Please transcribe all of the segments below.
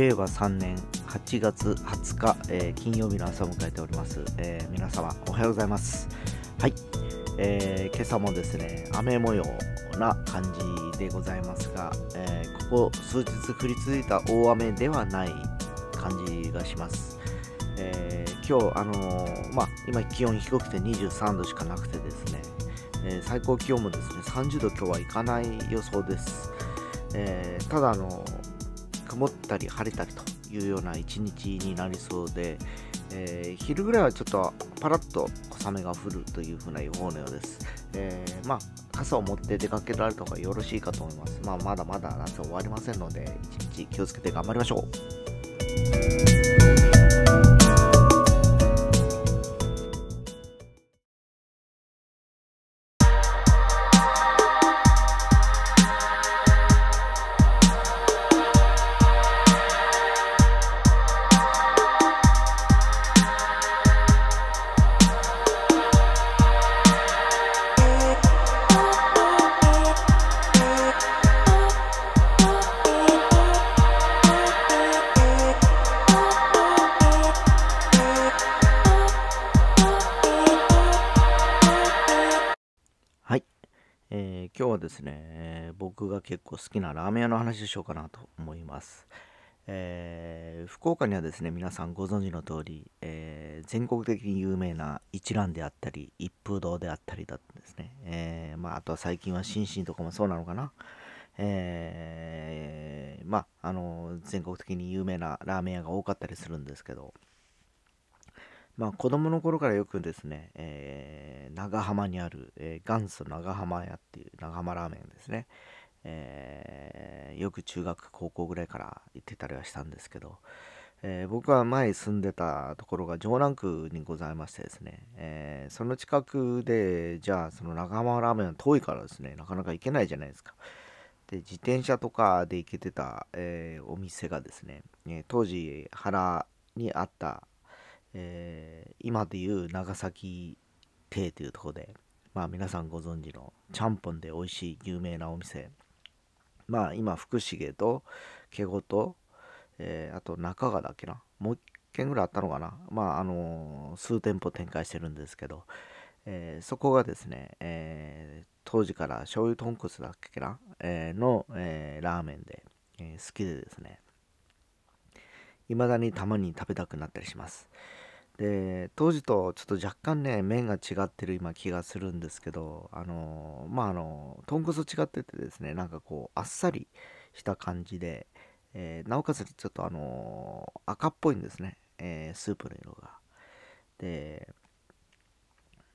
令和3年8月20日、えー、金曜日の朝を迎えております、えー皆様おはようございます。はい、えー今朝もですね雨模様な感じでございますが、えここ数日降り続いた大雨ではない感じがします、え今日あのまあ今気温低くて23度しかなくてですね、え最高気温もですね30度今日はいかない予想です、えただあの曇ったり晴れたりというような一日になりそうで、えー昼ぐらいはちょっとパラッと小雨が降るというふうな予報のようです。えーまあ、傘を持って出かけられた方がよろしいかと思います。まあ、まだまだ夏は終わりませんので、一日気をつけて頑張りましょう。えー今日はですね、えー僕が結構好きなラーメン屋の話をしようかなと思います。えー福岡にはですね、皆さんご存知の通り、え全国的に有名な一蘭であったり、一風堂であったりだったんですね。えまあ、あとは最近は新進とかもそうなのかな。えーまあ、あの、全国的に有名なラーメン屋が多かったりするんですけど、まあ、子供の頃からよくですね、えー長浜にある、えー元祖長浜屋っていう長浜ラーメンですね、えーよく中学高校ぐらいから行ってたりはしたんですけど、えー僕は前住んでたところが城南区にございましてですね、えーその近くでじゃあその長浜ラーメンは遠いからですねなかなか行けないじゃないですか。で自転車とかで行けてた、えーお店がですね、え当時原にあったえー今でいう長崎亭というところで、まあ皆さんご存知のちゃんぽんで美味しい有名なお店。まあ今福重と毛ごと、えーあと中川だっけな？もう一軒ぐらいあったのかな？まああのー数店舗展開してるんですけど、えーそこがですね、え当時から醤油豚骨だっけな、えの、えラーメンで、え好きでですね、未だにたまに食べたくなったりします。で当時とちょっと若干ね麺が違ってる今気がするんですけどあのまああの豚骨と違っててですねなんかこうあっさりした感じで、えーなおかつちょっとあの赤っぽいんですね、えースープの色が。で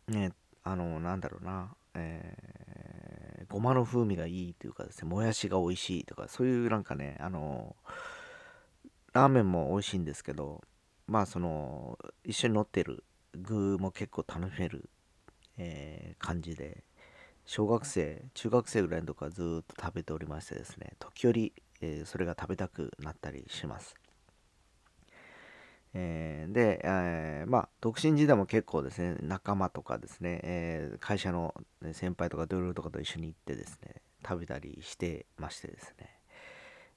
ねあのなんだろうなえーごまの風味がいいというかですねもやしが美味しいとかそういうなんかねあのラーメンも美味しいんですけどまあその一緒に乗ってる具も結構楽しめる、えー感じで小学生中学生ぐらいの時からずっと食べておりましてですね時折、えーそれが食べたくなったりします、えーで、えーまあ独身時代も結構ですね仲間とかですね、えー会社の先輩とか同僚とかと一緒に行ってですね食べたりしてましてですね、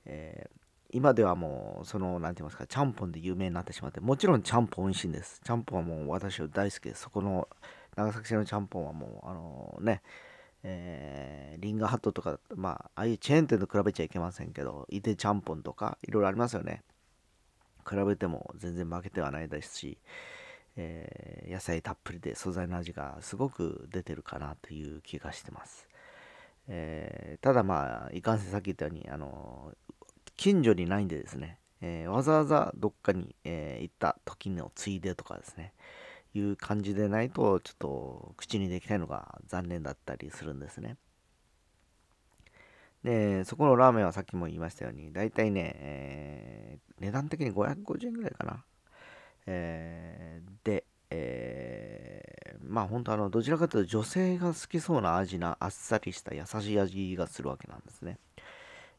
えー今ではもうその何て言いますかちゃんぽんで有名になってしまってもちろんちゃんぽん美味しいんです。ちゃんぽんはもう私は大好きです。そこの長崎市のちゃんぽんはもうあのねえーリンガーハットとかまあああいうチェーン店と比べちゃいけませんけどいでちゃんぽんとかいろいろありますよね。比べても全然負けてはないですし、えー野菜たっぷりで素材の味がすごく出てるかなという気がしてます、えーただまあいかんせんさっき言ったようにあの近所にないんでですね、えーわざわざどっかに、えー行った時のついでとかですねいう感じでないとちょっと口にできないのが残念だったりするんですね。でそこのラーメンはさっきも言いましたように大体ね、えー値段的に550円ぐらいかな、えーで、えーまあ本当あのどちらかというと女性が好きそうな味なあっさりした優しい味がするわけなんですね。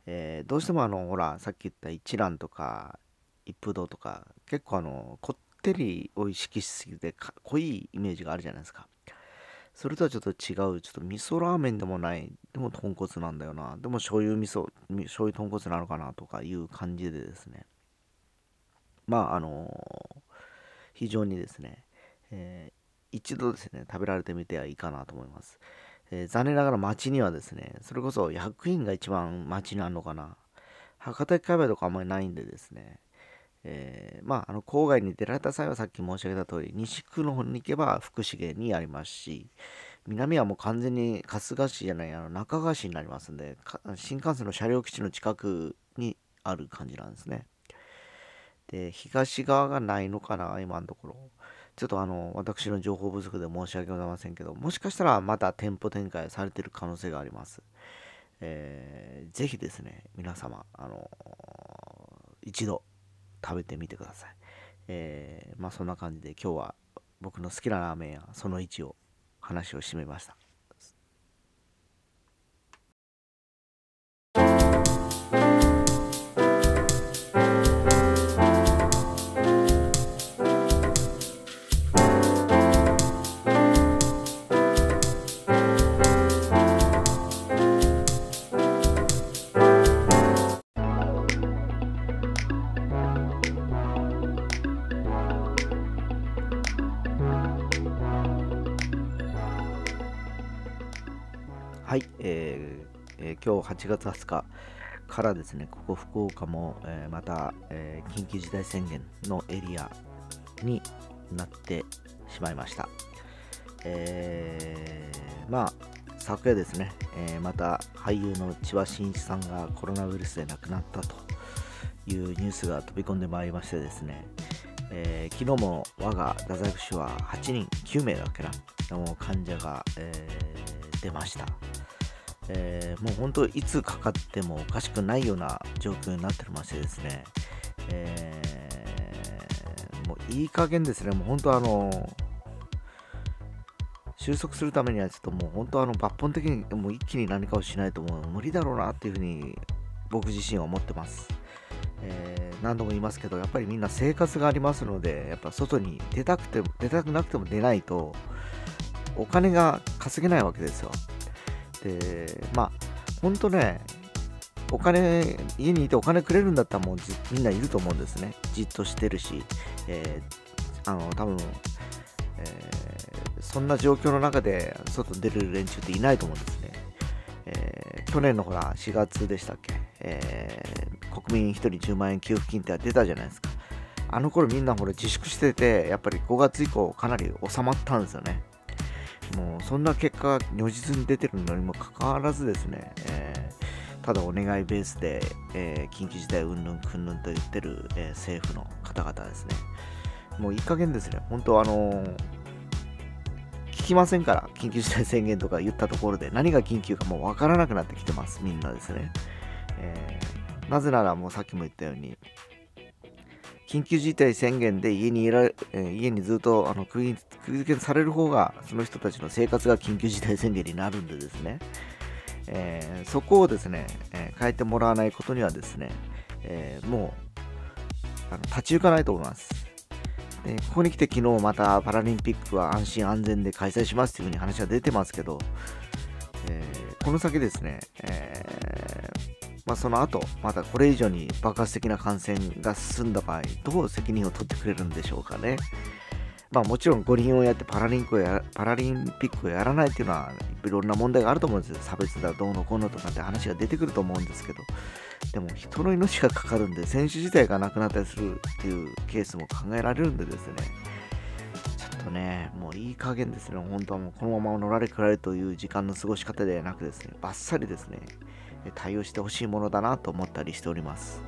えーどうしてもあのほらさっき言った一蘭とか一風堂とか結構あのこってりを意識しすぎてか濃いイメージがあるじゃないですか。それとはちょっと違う。ちょっと味噌ラーメンでもない。でも豚骨なんだよな。でも醤油味噌醤油豚骨なのかなとかいう感じでですね。まああの非常にですね、えー、一度ですね食べられてみてはいいかなと思います、えー、残念ながら街にはですねそれこそ役員が一番街にあるのかな。博多駅界隈とかあんまりないんでですね。えー、まあ、あの郊外に出られた際はさっき申し上げた通り西区の方に行けば福重にありますし南はもう完全に春日市じゃないあの中川市になりますんで新幹線の車両基地の近くにある感じなんですね。で東側がないのかな今のところちょっとあの私の情報不足で申し訳ございませんけどもしかしたらまた店舗展開されてる可能性がありますえー、ぜひですね皆様あのー、一度食べてみてください。えー、まあそんな感じで今日は僕の好きなラーメン屋その1を話を締めました。今日8月20日からですね、ここ福岡も、えー、また、え緊急事態宣言のエリアになってしまいました。えまあ、昨夜ですね、えまた俳優の千葉真一さんがコロナウイルスで亡くなったというニュースが飛び込んでまいりましてですね、えー、昨日も我が太宰府市は8人、9名だっけな、の患者が、えー、出ました。えー、もう本当いつかかってもおかしくないような状況になってましてですね、えー、もういい加減ですね、もう本当あの、収束するためにはちょっともう本当あの抜本的にもう一気に何かをしないともう無理だろうなっていうふうに僕自身は思ってます。えー、何度も言いますけど、やっぱりみんな生活がありますので、やっぱ外に出たくても、出たくなくても出ないと、お金が稼げないわけですよ。で、まあ、ほんとね、お金、家にいてお金くれるんだったらもうみんないると思うんですね。じっとしてるし、えー、あの、多分、えー、そんな状況の中で外に出る連中っていないと思うんですね。えー、去年のほら、4月でしたっけ、えー、国民1人10万円給付金って出たじゃないですか。あの頃みんなほら自粛してて、やっぱり5月以降かなり収まったんですよね。もうそんな結果如実に出てるのにもかかわらずですね、えー、ただお願いベースで、えー、緊急事態うんぬんくんぬんと言ってる、えー、政府の方々ですね。もういい加減ですね。本当あの、聞きませんから、緊急事態宣言とか言ったところで何が緊急かもうわからなくなってきてます、みんなですね。えー、なぜならもうさっきも言ったように、緊急事態宣言で家にいら、え、家にずっとあの釘付けされる方が、その人たちの生活が緊急事態宣言になるんでですね、えー、そこをですね、え、変えてもらわないことにはですね、えもうあの立ち行かないと思います。でここに来て昨日またパラリンピックは安心安全で開催しますというふうに話は出てますけど、えーこの先ですね、えまあ、その後、またこれ以上に爆発的な感染が進んだ場合、どう責任を取ってくれるんでしょうかね。まあもちろん五輪をやってパラリンクをやパラリンピックをやらないっていうのはいろんな問題があると思うんですよ。差別だ、どうのこうのとかって話が出てくると思うんですけど、でも人の命がかかるんで、選手自体が亡くなったりするっていうケースも考えられるんでですね、とね、もういい加減ですね、本当はもうこのまま乗られくられるという時間の過ごし方ではなくですね、バッサリですね、対応してほしいものだなと思ったりしております。